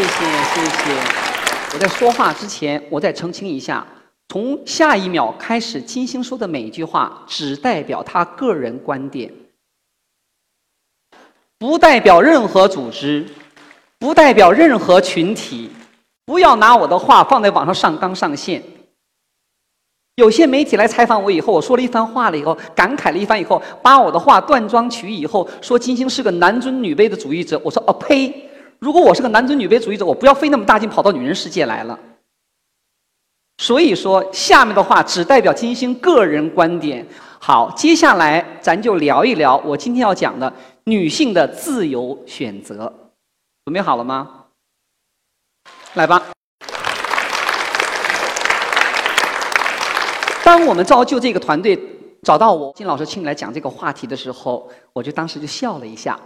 谢谢谢谢。我在说话之前，我再澄清一下：从下一秒开始，金星说的每一句话只代表他个人观点，不代表任何组织，不代表任何群体。不要拿我的话放在网上上纲上线。有些媒体来采访我以后，我说了一番话了以后，感慨了一番以后，把我的话断章取义以后，说金星是个男尊女卑的主义者。我说哦呸！如果我是个男尊女卑主义者，我不要费那么大劲跑到女人世界来了。所以说，下面的话只代表金星个人观点。好，接下来咱就聊一聊我今天要讲的女性的自由选择。准备好了吗？来吧。当我们造就这个团队找到我金老师请你来讲这个话题的时候，我就当时就笑了一下。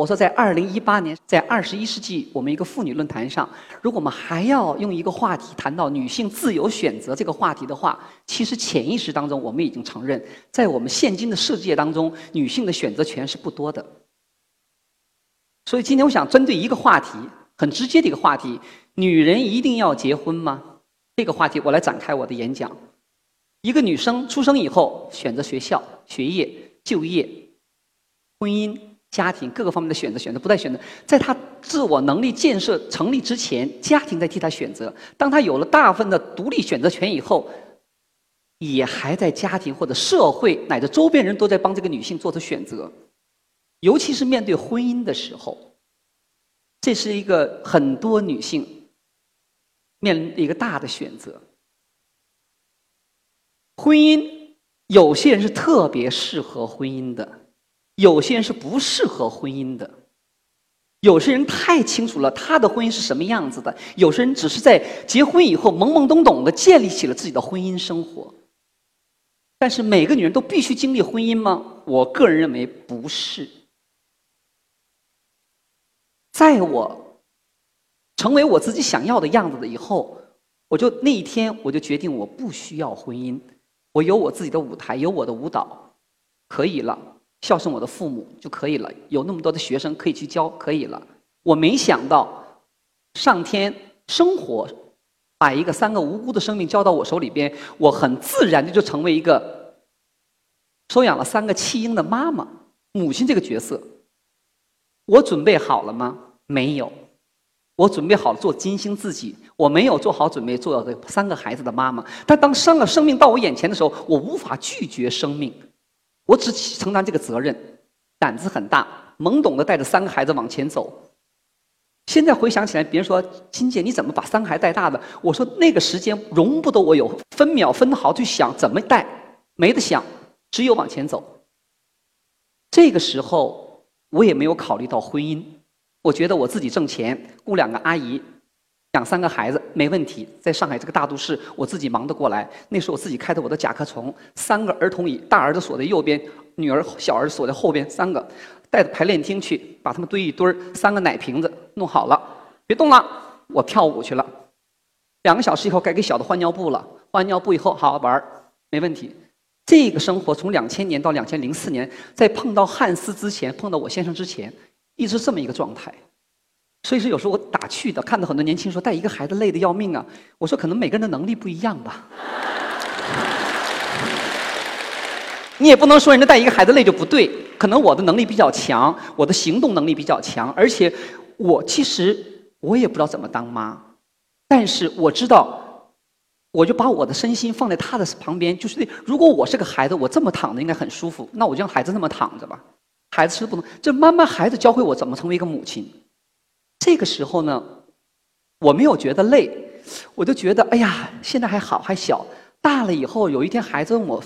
我说，在二零一八年，在二十一世纪，我们一个妇女论坛上，如果我们还要用一个话题谈到女性自由选择这个话题的话，其实潜意识当中我们已经承认，在我们现今的世界当中，女性的选择权是不多的。所以今天我想针对一个话题，很直接的一个话题：女人一定要结婚吗？这个话题我来展开我的演讲。一个女生出生以后，选择学校、学业、就业、婚姻。家庭各个方面的选择，选择不再选择，在他自我能力建设成立之前，家庭在替他选择；当他有了大部分的独立选择权以后，也还在家庭或者社会乃至周边人都在帮这个女性做出选择。尤其是面对婚姻的时候，这是一个很多女性面临一个大的选择。婚姻，有些人是特别适合婚姻的。有些人是不适合婚姻的，有些人太清楚了他的婚姻是什么样子的，有些人只是在结婚以后懵懵懂懂的建立起了自己的婚姻生活。但是每个女人都必须经历婚姻吗？我个人认为不是。在我成为我自己想要的样子了以后，我就那一天我就决定我不需要婚姻，我有我自己的舞台，有我的舞蹈，可以了。孝顺我的父母就可以了，有那么多的学生可以去教，可以了。我没想到，上天生活把一个三个无辜的生命交到我手里边，我很自然的就成为一个收养了三个弃婴的妈妈、母亲这个角色。我准备好了吗？没有。我准备好了做金星自己，我没有做好准备做三个孩子的妈妈。但当生了生命到我眼前的时候，我无法拒绝生命。我只承担这个责任，胆子很大，懵懂的带着三个孩子往前走。现在回想起来，别人说金姐你怎么把三个孩子带大的？我说那个时间容不得我有分秒分毫去想怎么带，没得想，只有往前走。这个时候我也没有考虑到婚姻，我觉得我自己挣钱，雇两个阿姨。养三个孩子没问题，在上海这个大都市，我自己忙得过来。那时候我自己开的我的甲壳虫，三个儿童椅，大儿子锁在右边，女儿、小儿子锁在后边，三个带着排练厅去，把他们堆一堆儿，三个奶瓶子弄好了，别动了，我跳舞去了。两个小时以后该给小的换尿布了，换完尿布以后好好玩儿，没问题。这个生活从两千年到两千零四年，在碰到汉斯之前，碰到我先生之前，一直这么一个状态。所以说，有时候我打趣的看到很多年轻人说带一个孩子累得要命啊。我说可能每个人的能力不一样吧。你也不能说人家带一个孩子累就不对，可能我的能力比较强，我的行动能力比较强，而且我其实我也不知道怎么当妈，但是我知道，我就把我的身心放在他的旁边，就是如果我是个孩子，我这么躺着应该很舒服，那我就让孩子那么躺着吧。孩子是不能，这慢慢孩子教会我怎么成为一个母亲。这个时候呢，我没有觉得累，我就觉得哎呀，现在还好，还小。大了以后，有一天孩子问我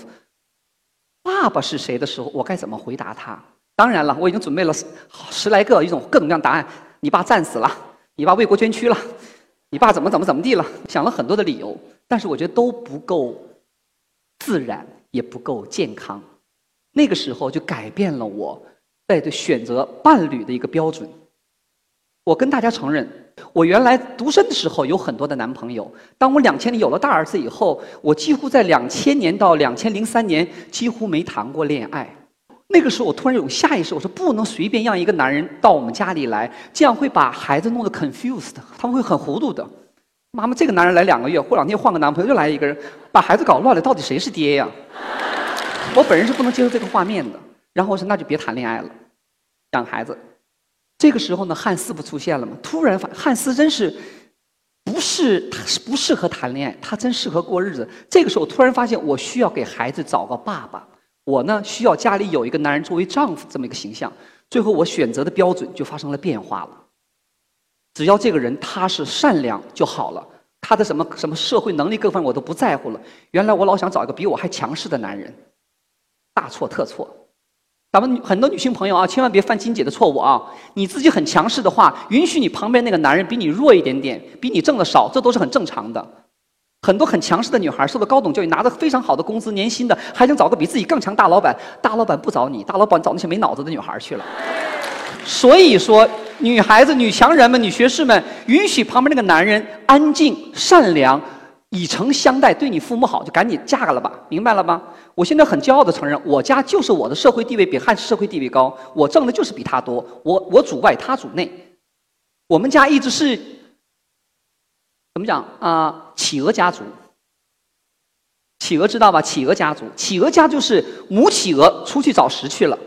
爸爸是谁的时候，我该怎么回答他？当然了，我已经准备了十来个一种各种各样答案。你爸战死了，你爸为国捐躯了，你爸怎么怎么怎么地了？想了很多的理由，但是我觉得都不够自然，也不够健康。那个时候就改变了我在对选择伴侣的一个标准。我跟大家承认，我原来独身的时候有很多的男朋友。当我两千年有了大儿子以后，我几乎在两千年到两千零三年几乎没谈过恋爱。那个时候我突然有下意识，我说不能随便让一个男人到我们家里来，这样会把孩子弄得 confused，他们会很糊涂的。妈妈，这个男人来两个月，过两天换个男朋友又来一个人，把孩子搞乱了，到底谁是爹呀？我本人是不能接受这个画面的。然后我说那就别谈恋爱了，养孩子。这个时候呢，汉斯不出现了吗？突然发，汉斯真是不是他是不适合谈恋爱，他真适合过日子。这个时候突然发现，我需要给孩子找个爸爸，我呢需要家里有一个男人作为丈夫这么一个形象。最后我选择的标准就发生了变化了。只要这个人他是善良就好了，他的什么什么社会能力各方面我都不在乎了。原来我老想找一个比我还强势的男人，大错特错。咱们很多女性朋友啊，千万别犯金姐的错误啊！你自己很强势的话，允许你旁边那个男人比你弱一点点，比你挣的少，这都是很正常的。很多很强势的女孩，受到高等教育，拿着非常好的工资、年薪的，还想找个比自己更强大老板，大老板不找你，大老板找那些没脑子的女孩去了。所以说。女孩子、女强人们、女学士们，允许旁边那个男人安静、善良、以诚相待，对你父母好，就赶紧嫁了吧，明白了吗？我现在很骄傲的承认，我家就是我的社会地位比汉社会地位高，我挣的就是比他多，我我主外，他主内。我们家一直是怎么讲啊？企鹅家族，企鹅知道吧？企鹅家族，企鹅家就是母企鹅出去找食去了，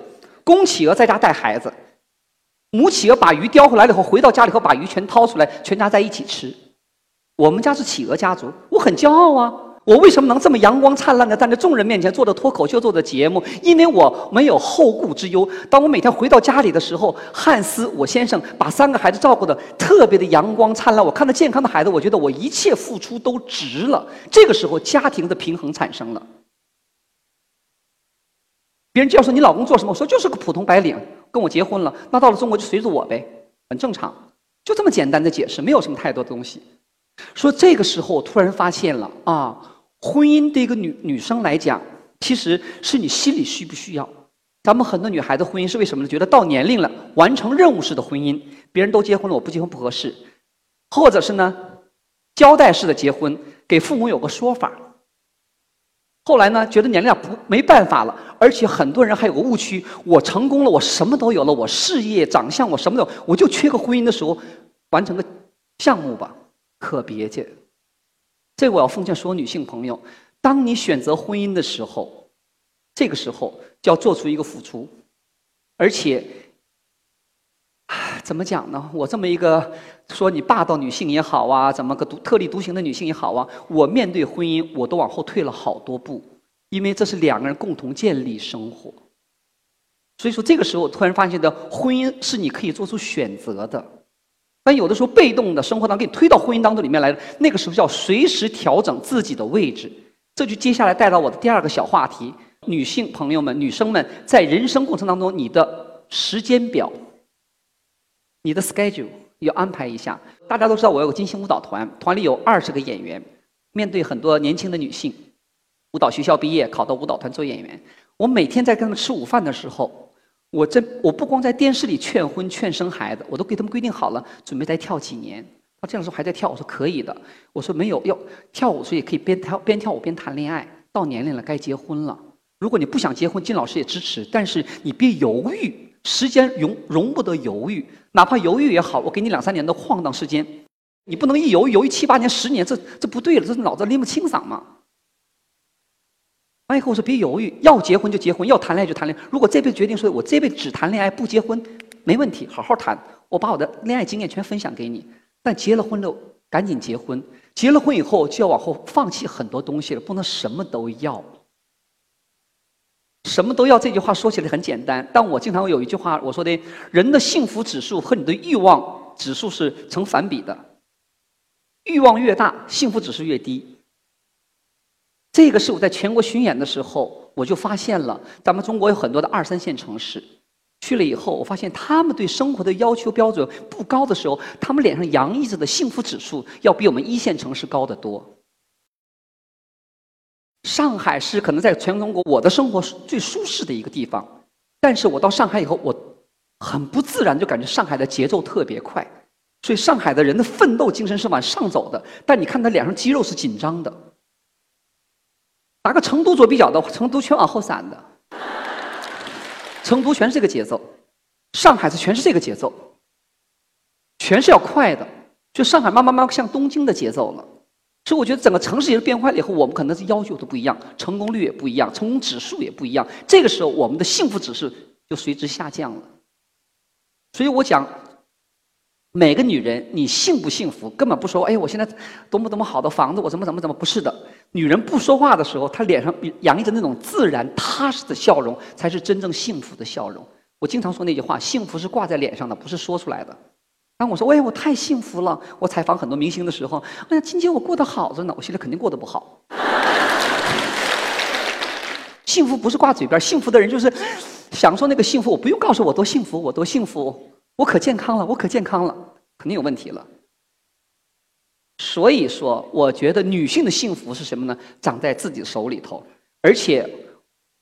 公企鹅在家带孩子。母企鹅把鱼叼回来了以后，回到家里后把鱼全掏出来，全家在一起吃。我们家是企鹅家族，我很骄傲啊！我为什么能这么阳光灿烂的站在众人面前做着脱口秀、做的节目？因为我没有后顾之忧。当我每天回到家里的时候，汉斯我先生把三个孩子照顾的特别的阳光灿烂。我看到健康的孩子，我觉得我一切付出都值了。这个时候，家庭的平衡产生了。别人就要说你老公做什么，我说就是个普通白领。跟我结婚了，那到了中国就随着我呗，很正常，就这么简单的解释，没有什么太多的东西。说这个时候，我突然发现了啊，婚姻对一个女女生来讲，其实是你心里需不需要？咱们很多女孩子婚姻是为什么呢？觉得到年龄了，完成任务式的婚姻，别人都结婚了，我不结婚不合适，或者是呢，交代式的结婚，给父母有个说法。后来呢，觉得年龄不没办法了，而且很多人还有个误区：我成功了，我什么都有了，我事业、长相，我什么都，我就缺个婚姻的时候，完成个项目吧，可别介。这我要奉劝所有女性朋友：当你选择婚姻的时候，这个时候就要做出一个付出，而且，怎么讲呢？我这么一个说你霸道女性也好啊，怎么个独特立独行的女性也好啊，我面对婚姻，我都往后退了好多步，因为这是两个人共同建立生活。所以说，这个时候突然发现的婚姻是你可以做出选择的，但有的时候被动的生活当中给你推到婚姻当中里面来那个时候要随时调整自己的位置。这就接下来带到我的第二个小话题：女性朋友们、女生们在人生过程当中，你的时间表。你的 schedule 要安排一下。大家都知道，我有个金星舞蹈团，团里有二十个演员。面对很多年轻的女性，舞蹈学校毕业，考到舞蹈团做演员。我每天在跟他们吃午饭的时候，我这我不光在电视里劝婚劝生孩子，我都给他们规定好了，准备再跳几年。他这样说还在跳，我说可以的。我说没有要跳舞，所以可以边跳边跳舞边谈恋爱。到年龄了该结婚了。如果你不想结婚，金老师也支持，但是你别犹豫。时间容容不得犹豫，哪怕犹豫也好，我给你两三年的晃荡时间，你不能一犹豫犹豫七八年、十年，这这不对了，这脑子拎不清嗓嘛。完以后我说别犹豫，要结婚就结婚，要谈恋爱就谈恋爱。如果这辈子决定说我这辈子只谈恋爱不结婚，没问题，好好谈。我把我的恋爱经验全分享给你。但结了婚了，赶紧结婚。结了婚以后就要往后放弃很多东西了，不能什么都要。什么都要这句话说起来很简单，但我经常有一句话我说的：人的幸福指数和你的欲望指数是成反比的，欲望越大，幸福指数越低。这个是我在全国巡演的时候我就发现了，咱们中国有很多的二三线城市，去了以后我发现他们对生活的要求标准不高的时候，他们脸上洋溢着的幸福指数要比我们一线城市高得多。上海是可能在全中国我的生活最舒适的一个地方，但是我到上海以后，我很不自然就感觉上海的节奏特别快，所以上海的人的奋斗精神是往上走的，但你看他脸上肌肉是紧张的。打个成都做比较的话，成都全往后散的。成都全是这个节奏，上海是全是这个节奏，全是要快的。就上海慢慢慢向东京的节奏了。所以我觉得整个城市也是变坏了以后，我们可能是要求都不一样，成功率也不一样，成功指数也不一样。这个时候，我们的幸福指数就随之下降了。所以我讲，每个女人，你幸不幸福，根本不说。哎，我现在多么多么好的房子，我怎么怎么怎么不是的。女人不说话的时候，她脸上洋溢着那种自然踏实的笑容，才是真正幸福的笑容。我经常说那句话：幸福是挂在脸上的，不是说出来的。当我说：“哎，我太幸福了！”我采访很多明星的时候，哎呀，今天，我过得好着呢。我现在肯定过得不好。幸福不是挂嘴边，幸福的人就是享受那个幸福。我不用告诉我多幸福，我多幸福，我可健康了，我可健康了，肯定有问题了。所以说，我觉得女性的幸福是什么呢？长在自己手里头，而且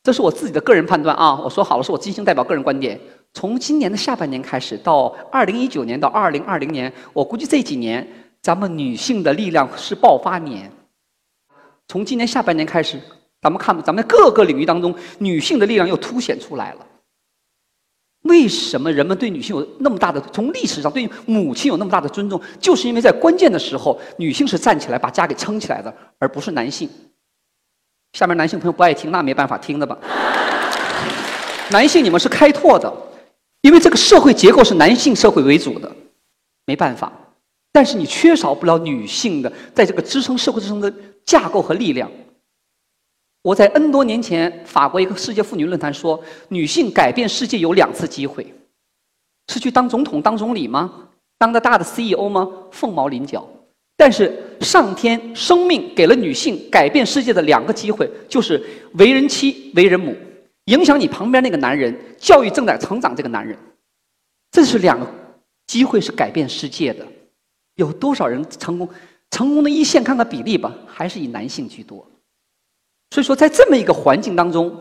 这是我自己的个人判断啊！我说好了，是我金星代表个人观点。从今年的下半年开始，到二零一九年到二零二零年，我估计这几年咱们女性的力量是爆发年。从今年下半年开始，咱们看咱们各个领域当中，女性的力量又凸显出来了。为什么人们对女性有那么大的？从历史上对母亲有那么大的尊重，就是因为在关键的时候，女性是站起来把家给撑起来的，而不是男性。下面男性朋友不爱听，那没办法听的吧。男性你们是开拓的，因为这个社会结构是男性社会为主的，没办法。但是你缺少不了女性的在这个支撑社会支撑的架构和力量。我在 N 多年前法国一个世界妇女论坛说，女性改变世界有两次机会，是去当总统、当总理吗？当个大的 CEO 吗？凤毛麟角。但是上天生命给了女性改变世界的两个机会，就是为人妻、为人母，影响你旁边那个男人，教育正在成长这个男人。这是两个机会是改变世界的。有多少人成功？成功的一线看看比例吧，还是以男性居多。所以说，在这么一个环境当中，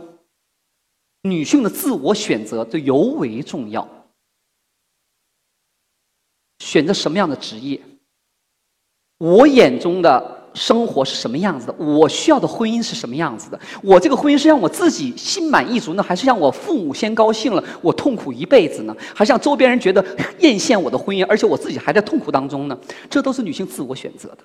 女性的自我选择就尤为重要。选择什么样的职业？我眼中的生活是什么样子的？我需要的婚姻是什么样子的？我这个婚姻是让我自己心满意足呢，还是让我父母先高兴了，我痛苦一辈子呢？还是让周边人觉得艳羡我的婚姻，而且我自己还在痛苦当中呢？这都是女性自我选择的。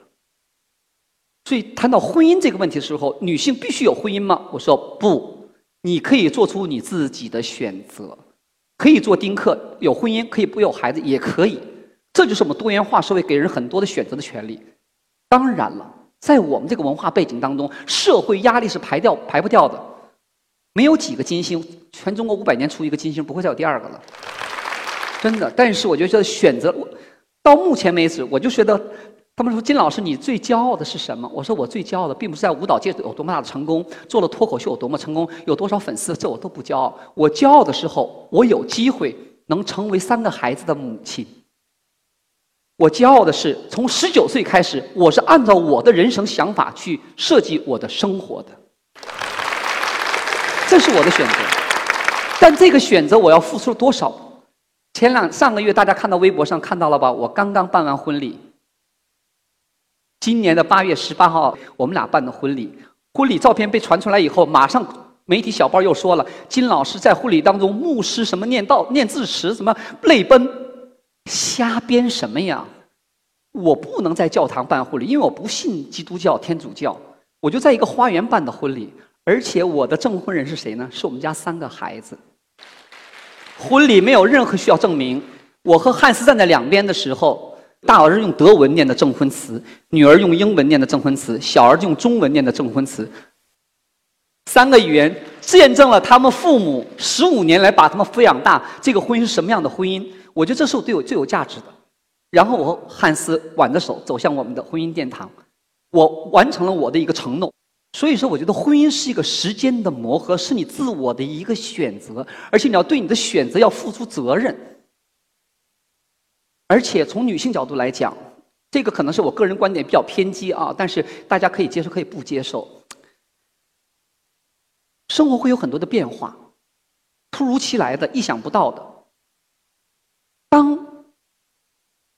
所以谈到婚姻这个问题的时候，女性必须有婚姻吗？我说不，你可以做出你自己的选择，可以做丁克，有婚姻可以不有孩子也可以，这就是我们多元化社会给人很多的选择的权利。当然了，在我们这个文化背景当中，社会压力是排掉排不掉的，没有几个金星，全中国五百年出一个金星，不会再有第二个了，真的。但是我觉得选择，到目前为止，我就觉得。他们说：“金老师，你最骄傲的是什么？”我说：“我最骄傲的，并不是在舞蹈界有多么大的成功，做了脱口秀有多么成功，有多少粉丝，这我都不骄傲。我骄傲的时候，我有机会能成为三个孩子的母亲。我骄傲的是，从十九岁开始，我是按照我的人生想法去设计我的生活的。这是我的选择，但这个选择我要付出多少？前两上个月，大家看到微博上看到了吧？我刚刚办完婚礼。”今年的八月十八号，我们俩办的婚礼，婚礼照片被传出来以后，马上媒体小报又说了，金老师在婚礼当中，牧师什么念道、念字词，什么泪奔，瞎编什么呀？我不能在教堂办婚礼，因为我不信基督教、天主教，我就在一个花园办的婚礼，而且我的证婚人是谁呢？是我们家三个孩子。婚礼没有任何需要证明，我和汉斯站在两边的时候。大儿子用德文念的证婚词，女儿用英文念的证婚词，小儿子用中文念的证婚词。三个语言见证了他们父母十五年来把他们抚养大，这个婚姻是什么样的婚姻？我觉得这是我对我最有价值的。然后我和汉斯挽着手走向我们的婚姻殿堂，我完成了我的一个承诺。所以说，我觉得婚姻是一个时间的磨合，是你自我的一个选择，而且你要对你的选择要付出责任。而且从女性角度来讲，这个可能是我个人观点比较偏激啊，但是大家可以接受，可以不接受。生活会有很多的变化，突如其来的、意想不到的。当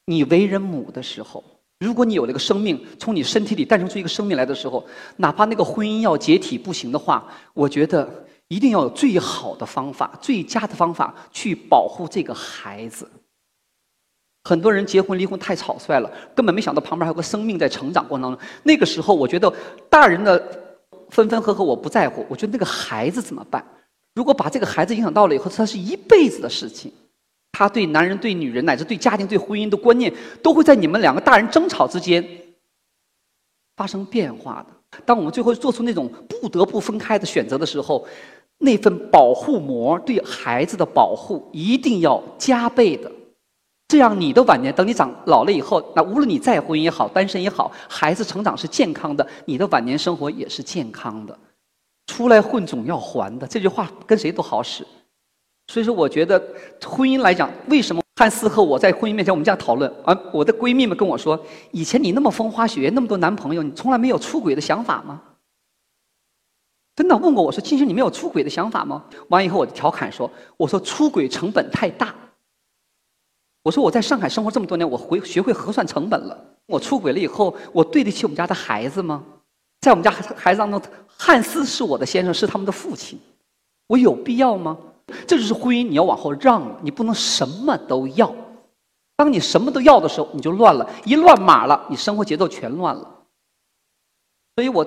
你为人母的时候，如果你有了个生命从你身体里诞生出一个生命来的时候，哪怕那个婚姻要解体不行的话，我觉得一定要有最好的方法、最佳的方法去保护这个孩子。很多人结婚离婚太草率了，根本没想到旁边还有个生命在成长过程当中。那个时候，我觉得大人的分分合合我不在乎，我觉得那个孩子怎么办？如果把这个孩子影响到了以后，他是一辈子的事情。他对男人、对女人，乃至对家庭、对婚姻的观念，都会在你们两个大人争吵之间发生变化的。当我们最后做出那种不得不分开的选择的时候，那份保护膜对孩子的保护一定要加倍的。这样，你的晚年，等你长老了以后，那无论你再婚也好，单身也好，孩子成长是健康的，你的晚年生活也是健康的。出来混总要还的，这句话跟谁都好使。所以说，我觉得婚姻来讲，为什么汉斯和我在婚姻面前我们这样讨论？而我的闺蜜们跟我说，以前你那么风花雪月，那么多男朋友，你从来没有出轨的想法吗？真的问过我说，金星，你没有出轨的想法吗？完以后，我就调侃说，我说出轨成本太大。我说我在上海生活这么多年，我回学会核算成本了。我出轨了以后，我对得起我们家的孩子吗？在我们家孩子当中，汉斯是我的先生，是他们的父亲，我有必要吗？这就是婚姻，你要往后让了，你不能什么都要。当你什么都要的时候，你就乱了，一乱码了，你生活节奏全乱了。所以我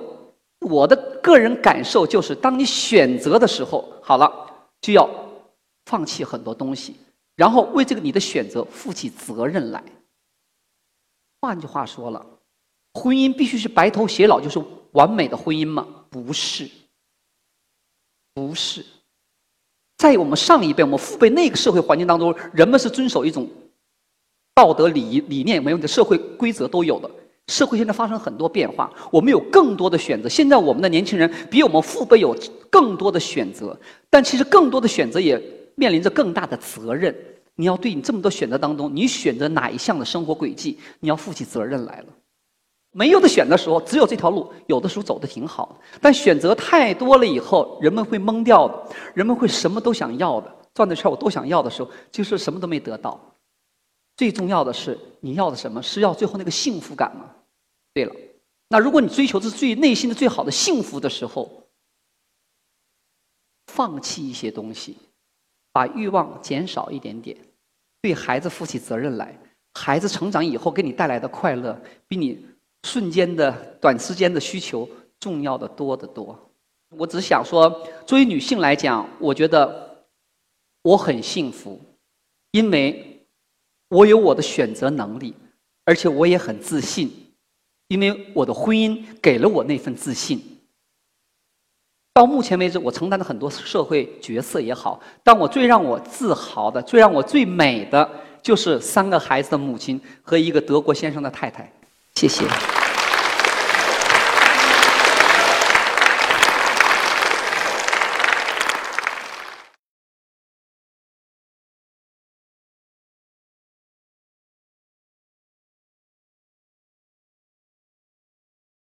我的个人感受就是，当你选择的时候，好了，就要放弃很多东西，然后为这个你的选择负起责任来。换句话说了，婚姻必须是白头偕老，就是完美的婚姻吗？不是，不是。在我们上一辈、我们父辈那个社会环境当中，人们是遵守一种道德理理念没有的社会规则都有的。社会现在发生很多变化，我们有更多的选择。现在我们的年轻人比我们父辈有更多的选择，但其实更多的选择也面临着更大的责任。你要对你这么多选择当中，你选择哪一项的生活轨迹，你要负起责任来了。没有的选的时候，只有这条路，有的时候走的挺好。但选择太多了以后，人们会懵掉的，人们会什么都想要的，转的圈我都想要的时候，就是什么都没得到。最重要的是，你要的什么？是要最后那个幸福感吗？对了，那如果你追求的是最内心的最好的幸福的时候，放弃一些东西，把欲望减少一点点，对孩子负起责任来，孩子成长以后给你带来的快乐，比你。瞬间的、短时间的需求重要的多得多。我只想说，作为女性来讲，我觉得我很幸福，因为我有我的选择能力，而且我也很自信，因为我的婚姻给了我那份自信。到目前为止，我承担的很多社会角色也好，但我最让我自豪的、最让我最美的，就是三个孩子的母亲和一个德国先生的太太。谢谢。